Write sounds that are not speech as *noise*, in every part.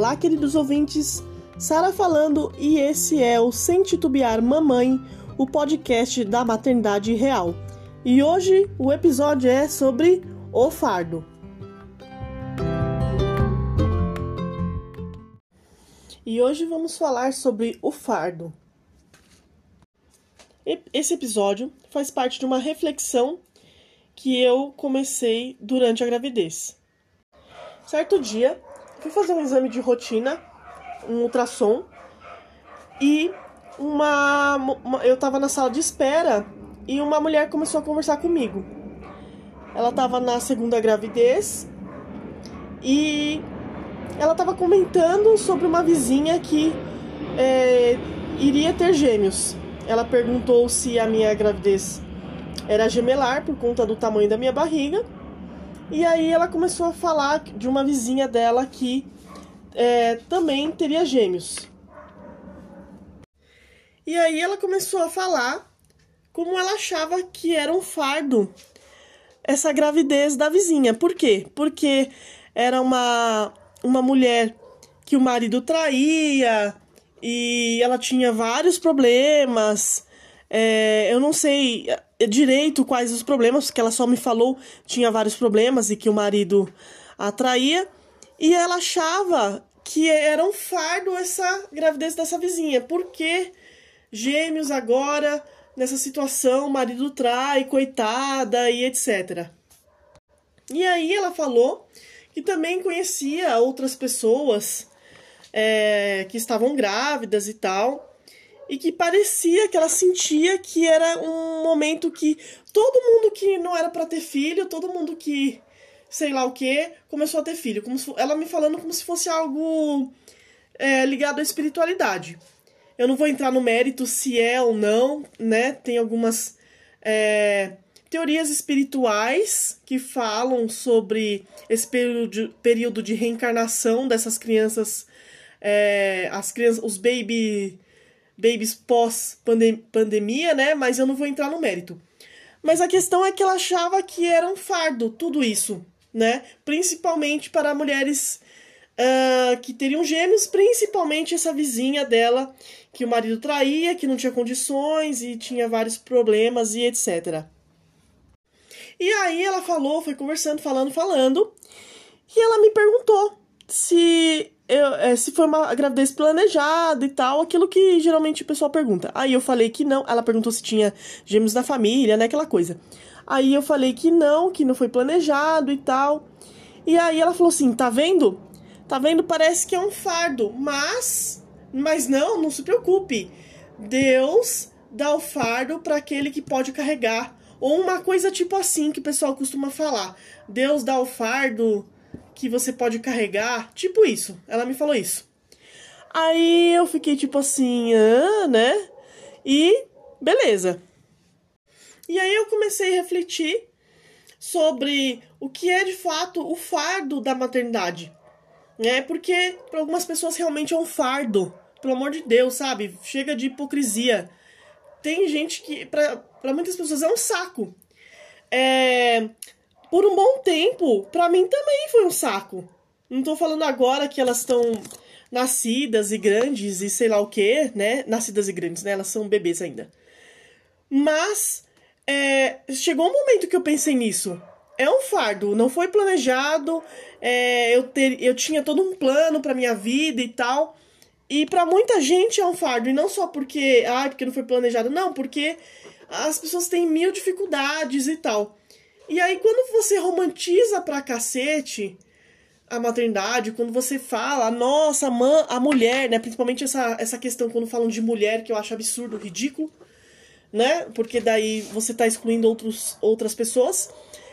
Olá, queridos ouvintes, Sara falando e esse é o Sem Titubear Mamãe, o podcast da maternidade real. E hoje o episódio é sobre o fardo. E hoje vamos falar sobre o fardo. Esse episódio faz parte de uma reflexão que eu comecei durante a gravidez. Certo dia, fui fazer um exame de rotina, um ultrassom, e uma, uma eu estava na sala de espera e uma mulher começou a conversar comigo. Ela estava na segunda gravidez e ela estava comentando sobre uma vizinha que é, iria ter gêmeos. Ela perguntou se a minha gravidez era gemelar por conta do tamanho da minha barriga. E aí ela começou a falar de uma vizinha dela que é, também teria gêmeos. E aí ela começou a falar como ela achava que era um fardo essa gravidez da vizinha. Por quê? Porque era uma, uma mulher que o marido traía e ela tinha vários problemas. É, eu não sei direito quais os problemas, porque ela só me falou tinha vários problemas e que o marido atraía. E ela achava que era um fardo essa gravidez dessa vizinha. Porque gêmeos agora, nessa situação, o marido trai, coitada e etc. E aí ela falou que também conhecia outras pessoas é, que estavam grávidas e tal e que parecia que ela sentia que era um momento que todo mundo que não era para ter filho, todo mundo que sei lá o que, começou a ter filho. Como se, ela me falando como se fosse algo é, ligado à espiritualidade. Eu não vou entrar no mérito se é ou não, né? Tem algumas é, teorias espirituais que falam sobre esse período, período de reencarnação dessas crianças, é, as crianças, os baby babies pós-pandemia, né? Mas eu não vou entrar no mérito. Mas a questão é que ela achava que era um fardo tudo isso, né? Principalmente para mulheres uh, que teriam gêmeos, principalmente essa vizinha dela, que o marido traía, que não tinha condições e tinha vários problemas e etc. E aí ela falou, foi conversando, falando, falando, e ela me perguntou se eu, é, se foi uma gravidez planejada e tal, aquilo que geralmente o pessoal pergunta. Aí eu falei que não. Ela perguntou se tinha gêmeos na família, né? Aquela coisa. Aí eu falei que não, que não foi planejado e tal. E aí ela falou assim: tá vendo? Tá vendo? Parece que é um fardo, mas. Mas não, não se preocupe. Deus dá o fardo para aquele que pode carregar. Ou uma coisa tipo assim que o pessoal costuma falar: Deus dá o fardo que você pode carregar, tipo isso. Ela me falou isso. Aí eu fiquei tipo assim, ah, né? E beleza. E aí eu comecei a refletir sobre o que é de fato o fardo da maternidade. Né? Porque para algumas pessoas realmente é um fardo. Pelo amor de Deus, sabe? Chega de hipocrisia. Tem gente que, para muitas pessoas, é um saco. É, por um bom tempo, para mim também foi um saco. Não tô falando agora que elas estão nascidas e grandes e sei lá o que, né? Nascidas e grandes, né? Elas são bebês ainda. Mas é, chegou um momento que eu pensei nisso. É um fardo, não foi planejado. É, eu, ter, eu tinha todo um plano para minha vida e tal. E para muita gente é um fardo. E não só porque, ah, porque não foi planejado, não, porque as pessoas têm mil dificuldades e tal. E aí, quando você romantiza pra cacete a maternidade, quando você fala, nossa, a, a mulher, né? Principalmente essa, essa questão quando falam de mulher, que eu acho absurdo, ridículo, né? Porque daí você tá excluindo outros, outras pessoas.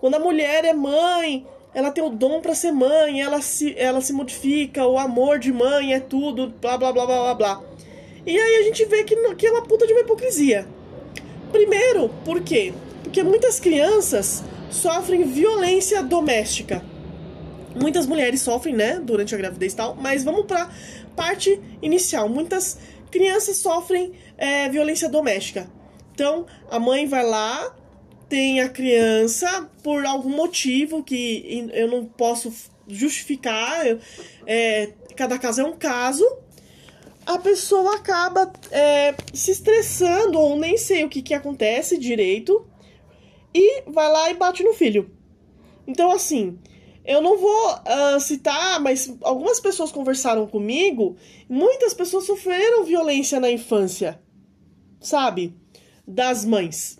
Quando a mulher é mãe, ela tem o dom para ser mãe, ela se, ela se modifica, o amor de mãe é tudo, blá blá blá blá blá blá. E aí a gente vê que, que é uma puta de uma hipocrisia. Primeiro, por quê? Porque muitas crianças sofrem violência doméstica. Muitas mulheres sofrem, né, durante a gravidez e tal, mas vamos para parte inicial. Muitas crianças sofrem é, violência doméstica. Então, a mãe vai lá, tem a criança por algum motivo que eu não posso justificar. É, cada caso é um caso, a pessoa acaba é, se estressando, ou nem sei o que, que acontece direito, e vai lá e bate no filho. Então, assim, eu não vou uh, citar, mas algumas pessoas conversaram comigo, muitas pessoas sofreram violência na infância, sabe? Das mães.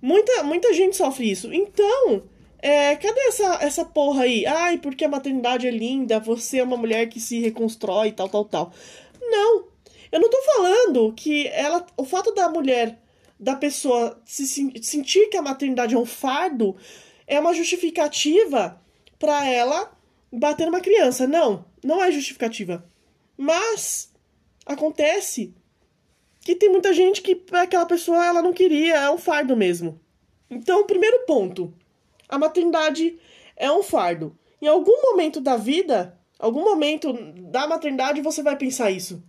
Muita, muita gente sofre isso. Então, é, cadê essa, essa porra aí? Ai, porque a maternidade é linda, você é uma mulher que se reconstrói, tal, tal, tal. Não. Eu não tô falando que ela. O fato da mulher, da pessoa se sentir que a maternidade é um fardo, é uma justificativa para ela bater numa criança. Não, não é justificativa. Mas acontece que tem muita gente que aquela pessoa ela não queria, é um fardo mesmo. Então, primeiro ponto, a maternidade é um fardo. Em algum momento da vida, algum momento da maternidade você vai pensar isso.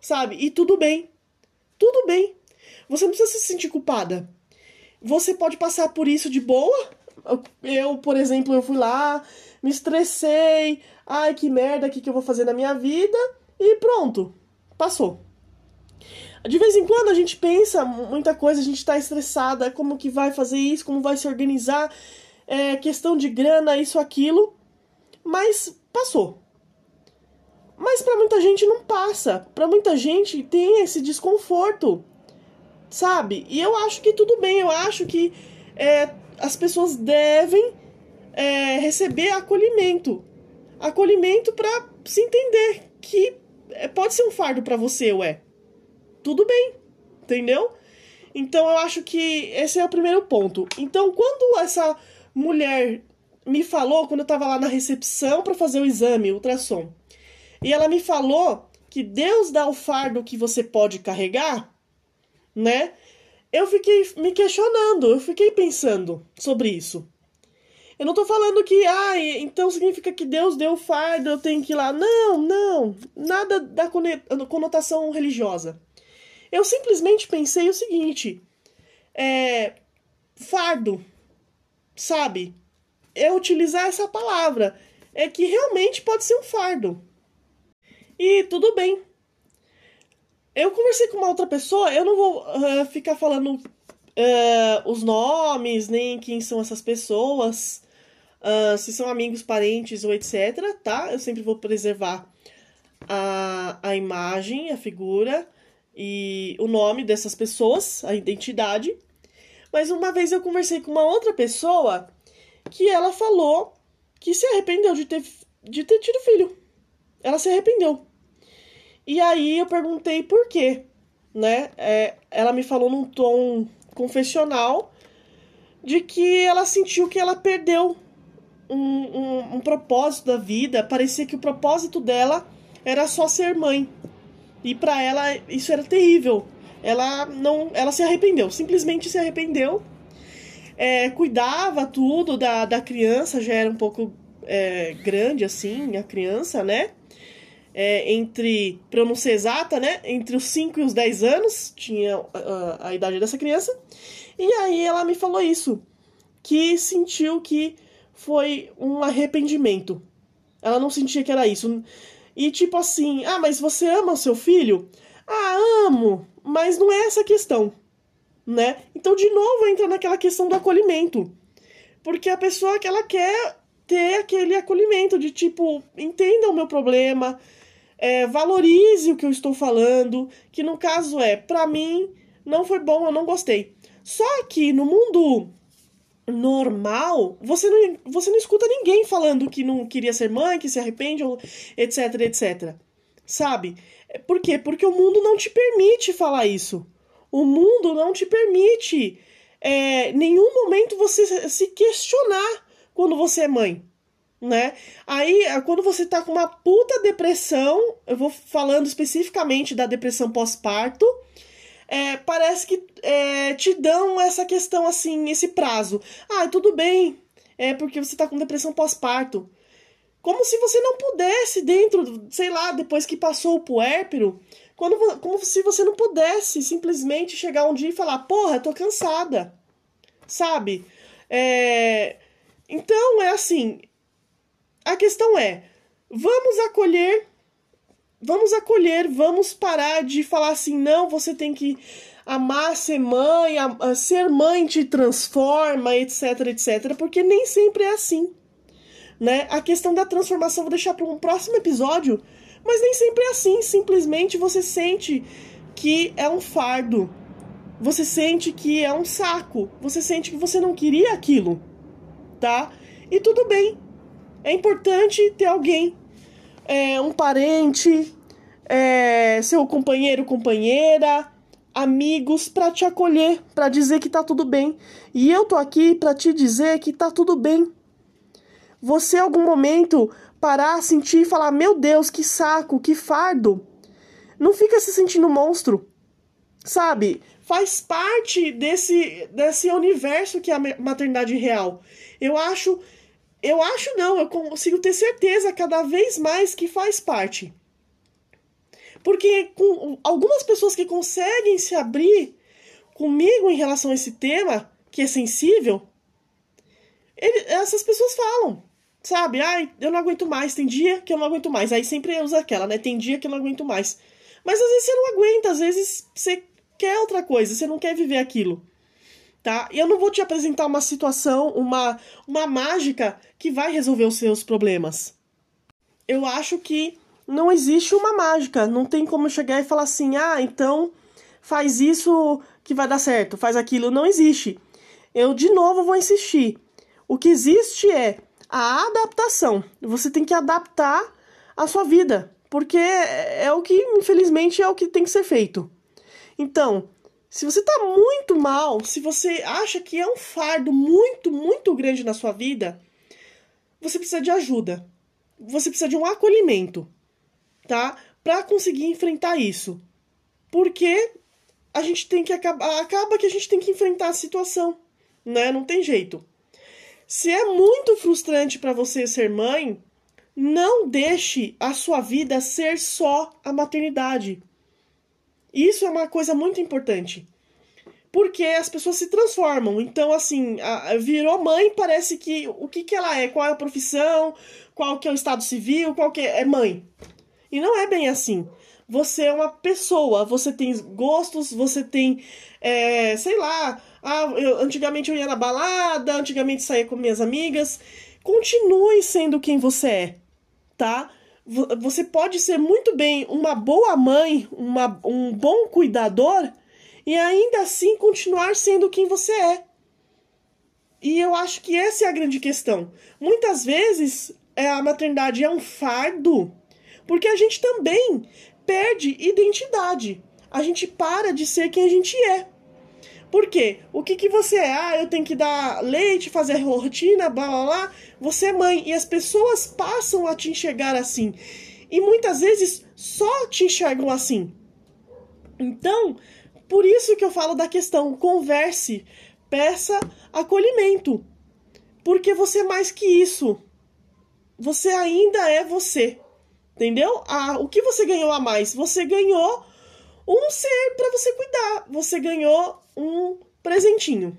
Sabe? E tudo bem. Tudo bem. Você não precisa se sentir culpada. Você pode passar por isso de boa. Eu, por exemplo, eu fui lá, me estressei. Ai, que merda, o que, que eu vou fazer na minha vida? E pronto. Passou. De vez em quando a gente pensa muita coisa, a gente tá estressada, como que vai fazer isso, como vai se organizar, é, questão de grana, isso, aquilo. Mas passou. Mas para muita gente não passa. Para muita gente tem esse desconforto, sabe? E eu acho que tudo bem. Eu acho que é, as pessoas devem é, receber acolhimento, acolhimento para se entender que é, pode ser um fardo para você, ué tudo bem, entendeu? Então eu acho que esse é o primeiro ponto. Então, quando essa mulher me falou, quando eu tava lá na recepção para fazer o exame, o ultrassom, e ela me falou que Deus dá o fardo que você pode carregar, né? Eu fiquei me questionando, eu fiquei pensando sobre isso. Eu não tô falando que, ah, então significa que Deus deu o fardo, eu tenho que ir lá. Não, não, nada da conotação religiosa. Eu simplesmente pensei o seguinte: é, fardo, sabe? É utilizar essa palavra. É que realmente pode ser um fardo. E tudo bem. Eu conversei com uma outra pessoa, eu não vou uh, ficar falando uh, os nomes, nem quem são essas pessoas, uh, se são amigos, parentes ou etc, tá? Eu sempre vou preservar a, a imagem, a figura e o nome dessas pessoas, a identidade. Mas uma vez eu conversei com uma outra pessoa que ela falou que se arrependeu de ter, de ter tido filho. Ela se arrependeu. E aí eu perguntei por quê, né? É, ela me falou num tom confessional de que ela sentiu que ela perdeu um, um, um propósito da vida. Parecia que o propósito dela era só ser mãe. E para ela isso era terrível. Ela não, ela se arrependeu, simplesmente se arrependeu. É, cuidava tudo da, da criança, já era um pouco é, grande assim, a criança, né? É, entre, eu não ser exata, né? Entre os 5 e os 10 anos, tinha a, a idade dessa criança. E aí ela me falou isso, que sentiu que foi um arrependimento. Ela não sentia que era isso. E tipo assim, ah, mas você ama o seu filho? Ah, amo, mas não é essa a questão, né? Então, de novo, entra naquela questão do acolhimento. Porque a pessoa que ela quer ter aquele acolhimento de tipo, entenda o meu problema, é, valorize o que eu estou falando, que no caso é, para mim, não foi bom, eu não gostei. Só que no mundo normal, você não, você não escuta ninguém falando que não queria ser mãe, que se arrepende, etc, etc. Sabe? Por quê? Porque o mundo não te permite falar isso. O mundo não te permite é, nenhum momento você se questionar quando você é mãe. Né? Aí, quando você tá com uma puta depressão, eu vou falando especificamente da depressão pós-parto, é, parece que é, te dão essa questão assim, esse prazo. Ah, tudo bem, é porque você tá com depressão pós-parto. Como se você não pudesse, dentro, sei lá, depois que passou o puérpero, quando, como se você não pudesse simplesmente chegar um dia e falar: Porra, tô cansada. Sabe? É... Então, é assim. A questão é: vamos acolher vamos acolher, vamos parar de falar assim, não, você tem que amar ser mãe, a, ser mãe te transforma, etc, etc, porque nem sempre é assim. Né? A questão da transformação vou deixar para um próximo episódio, mas nem sempre é assim. Simplesmente você sente que é um fardo, você sente que é um saco, você sente que você não queria aquilo, tá? E tudo bem. É importante ter alguém, é, um parente, é, seu companheiro, companheira, amigos para te acolher, para dizer que tá tudo bem. E eu tô aqui para te dizer que tá tudo bem. Você, algum momento, parar, sentir e falar: Meu Deus, que saco, que fardo. Não fica se sentindo monstro. Sabe? Faz parte desse, desse universo que é a maternidade real. Eu acho. Eu acho não, eu consigo ter certeza cada vez mais que faz parte. Porque com algumas pessoas que conseguem se abrir comigo em relação a esse tema, que é sensível, ele, essas pessoas falam, sabe? Ai, eu não aguento mais, tem dia que eu não aguento mais. Aí sempre usa aquela, né? Tem dia que eu não aguento mais. Mas às vezes você não aguenta, às vezes você quer outra coisa, você não quer viver aquilo. Tá? Eu não vou te apresentar uma situação, uma, uma mágica que vai resolver os seus problemas. Eu acho que não existe uma mágica. Não tem como chegar e falar assim: ah, então faz isso que vai dar certo, faz aquilo. Não existe. Eu de novo vou insistir. O que existe é a adaptação. Você tem que adaptar a sua vida, porque é o que, infelizmente, é o que tem que ser feito. Então, se você está muito mal, se você acha que é um fardo muito, muito grande na sua vida, você precisa de ajuda. Você precisa de um acolhimento tá? Para conseguir enfrentar isso. Porque a gente tem que acabar, acaba que a gente tem que enfrentar a situação, né? Não tem jeito. Se é muito frustrante para você ser mãe, não deixe a sua vida ser só a maternidade. Isso é uma coisa muito importante. Porque as pessoas se transformam. Então, assim, a, virou mãe, parece que o que, que ela é, qual é a profissão, qual que é o estado civil, qual que é, é mãe. E não é bem assim. Você é uma pessoa, você tem gostos, você tem, é, sei lá, ah, eu, antigamente eu ia na balada, antigamente saía com minhas amigas. Continue sendo quem você é, tá? Você pode ser muito bem uma boa mãe, uma, um bom cuidador e ainda assim continuar sendo quem você é. E eu acho que essa é a grande questão. Muitas vezes é, a maternidade é um fardo porque a gente também perde identidade. A gente para de ser quem a gente é. Por quê? O que, que você é? Ah, eu tenho que dar leite, fazer rotina, blá blá blá. Você é mãe e as pessoas passam a te enxergar assim. E muitas vezes só te enxergam assim. Então, por isso que eu falo da questão: converse, peça acolhimento. Porque você é mais que isso. Você ainda é você. Entendeu? Ah, o que você ganhou a mais? Você ganhou um ser para você cuidar. Você ganhou um presentinho,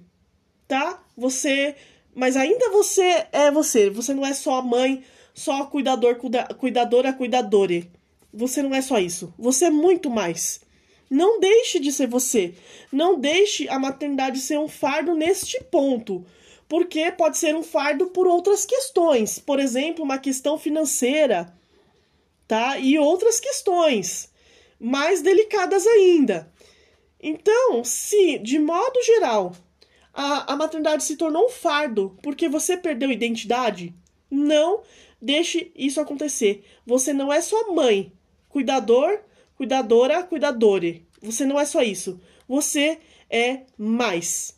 tá? Você, mas ainda você é você. Você não é só mãe, só cuidador, cuida, cuidadora, cuidadore. Você não é só isso. Você é muito mais. Não deixe de ser você. Não deixe a maternidade ser um fardo neste ponto. Porque pode ser um fardo por outras questões. Por exemplo, uma questão financeira tá? E outras questões mais delicadas ainda. Então, se de modo geral a, a maternidade se tornou um fardo porque você perdeu identidade, não deixe isso acontecer. Você não é só mãe, cuidador, cuidadora, cuidadore. Você não é só isso. Você é mais.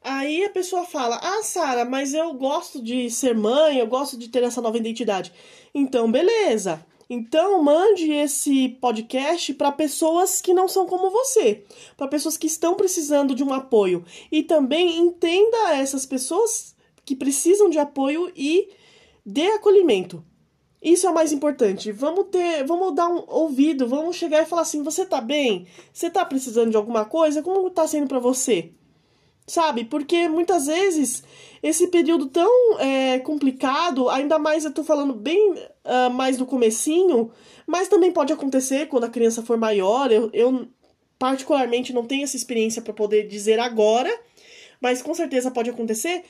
Aí a pessoa fala: Ah, Sara, mas eu gosto de ser mãe, eu gosto de ter essa nova identidade. Então, beleza. Então, mande esse podcast para pessoas que não são como você, para pessoas que estão precisando de um apoio. E também entenda essas pessoas que precisam de apoio e dê acolhimento. Isso é o mais importante. Vamos ter, vamos dar um ouvido, vamos chegar e falar assim: "Você tá bem? Você tá precisando de alguma coisa? Como tá sendo para você?" Sabe? Porque muitas vezes esse período tão é, complicado, ainda mais eu tô falando bem uh, mais do comecinho, mas também pode acontecer quando a criança for maior. Eu, eu particularmente não tenho essa experiência para poder dizer agora, mas com certeza pode acontecer.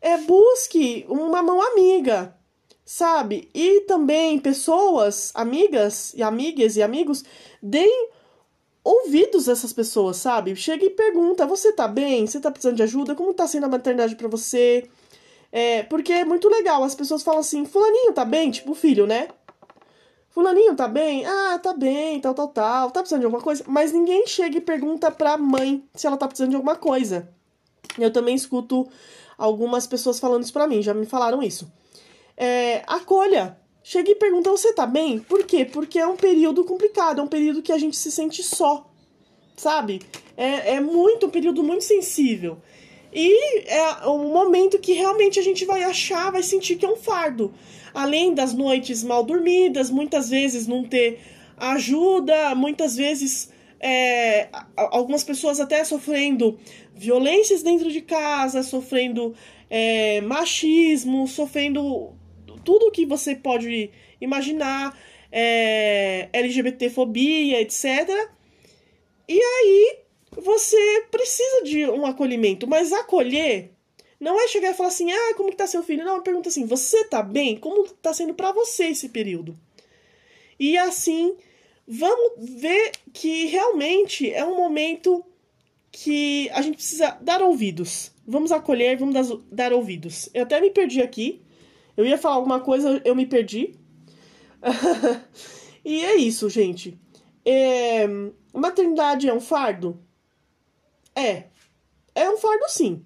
É busque uma mão amiga, sabe? E também pessoas, amigas e amigas e amigos, deem ouvidos essas pessoas, sabe? Chega e pergunta: você tá bem? Você tá precisando de ajuda? Como tá sendo a maternidade para você? É, porque é muito legal. As pessoas falam assim: Fulaninho tá bem? Tipo filho, né? Fulaninho tá bem? Ah, tá bem, tal, tal, tal. Tá precisando de alguma coisa? Mas ninguém chega e pergunta pra mãe se ela tá precisando de alguma coisa. Eu também escuto algumas pessoas falando isso pra mim, já me falaram isso. É, acolha. Chega e pergunta: você tá bem? Por quê? Porque é um período complicado, é um período que a gente se sente só, sabe? É, é muito, um período muito sensível. E é um momento que realmente a gente vai achar, vai sentir que é um fardo. Além das noites mal dormidas, muitas vezes não ter ajuda, muitas vezes é, algumas pessoas até sofrendo violências dentro de casa, sofrendo é, machismo, sofrendo tudo que você pode imaginar, é, LGBTfobia, etc. E aí você precisa de um acolhimento, mas acolher não é chegar e falar assim, ah, como que tá seu filho? Não, pergunta assim, você tá bem? Como tá sendo para você esse período? E assim, vamos ver que realmente é um momento que a gente precisa dar ouvidos. Vamos acolher, vamos dar ouvidos. Eu até me perdi aqui, eu ia falar alguma coisa, eu me perdi. *laughs* e é isso, gente. É... Maternidade é um fardo? É. É um fardo, sim.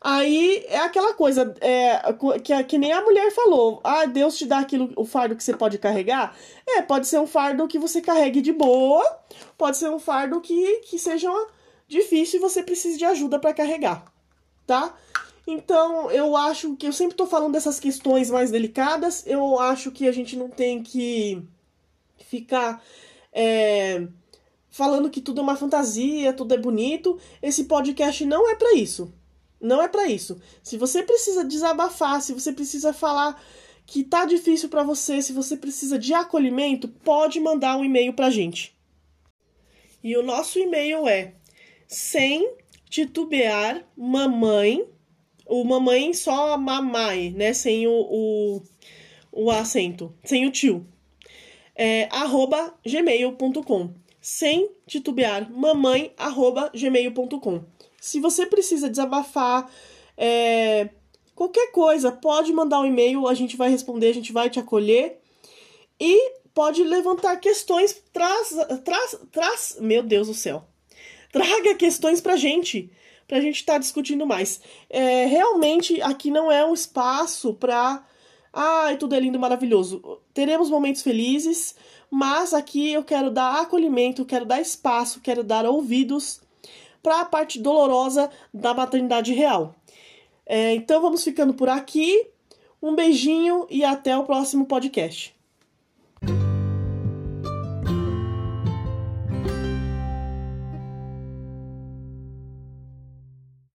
Aí é aquela coisa é, que, que nem a mulher falou. Ah, Deus te dá aquilo, o fardo que você pode carregar. É, pode ser um fardo que você carregue de boa, pode ser um fardo que, que seja difícil e você precise de ajuda para carregar, tá? Então, eu acho que eu sempre tô falando dessas questões mais delicadas. Eu acho que a gente não tem que ficar é, falando que tudo é uma fantasia, tudo é bonito. Esse podcast não é para isso. Não é para isso. Se você precisa desabafar, se você precisa falar que tá difícil para você, se você precisa de acolhimento, pode mandar um e-mail pra gente. E o nosso e-mail é sem titubear mamãe o mamãe só mamãe, né? Sem o, o, o acento, sem o tio. É, arroba gmail.com. Sem titubear, mamãe arroba gmail.com. Se você precisa desabafar, é, qualquer coisa, pode mandar um e-mail, a gente vai responder, a gente vai te acolher. E pode levantar questões, traz, traz, traz, meu Deus do céu. Traga questões pra gente para a gente estar tá discutindo mais. É, realmente, aqui não é um espaço para. Ai, tudo é lindo, maravilhoso. Teremos momentos felizes, mas aqui eu quero dar acolhimento, quero dar espaço, quero dar ouvidos para a parte dolorosa da maternidade real. É, então vamos ficando por aqui. Um beijinho e até o próximo podcast.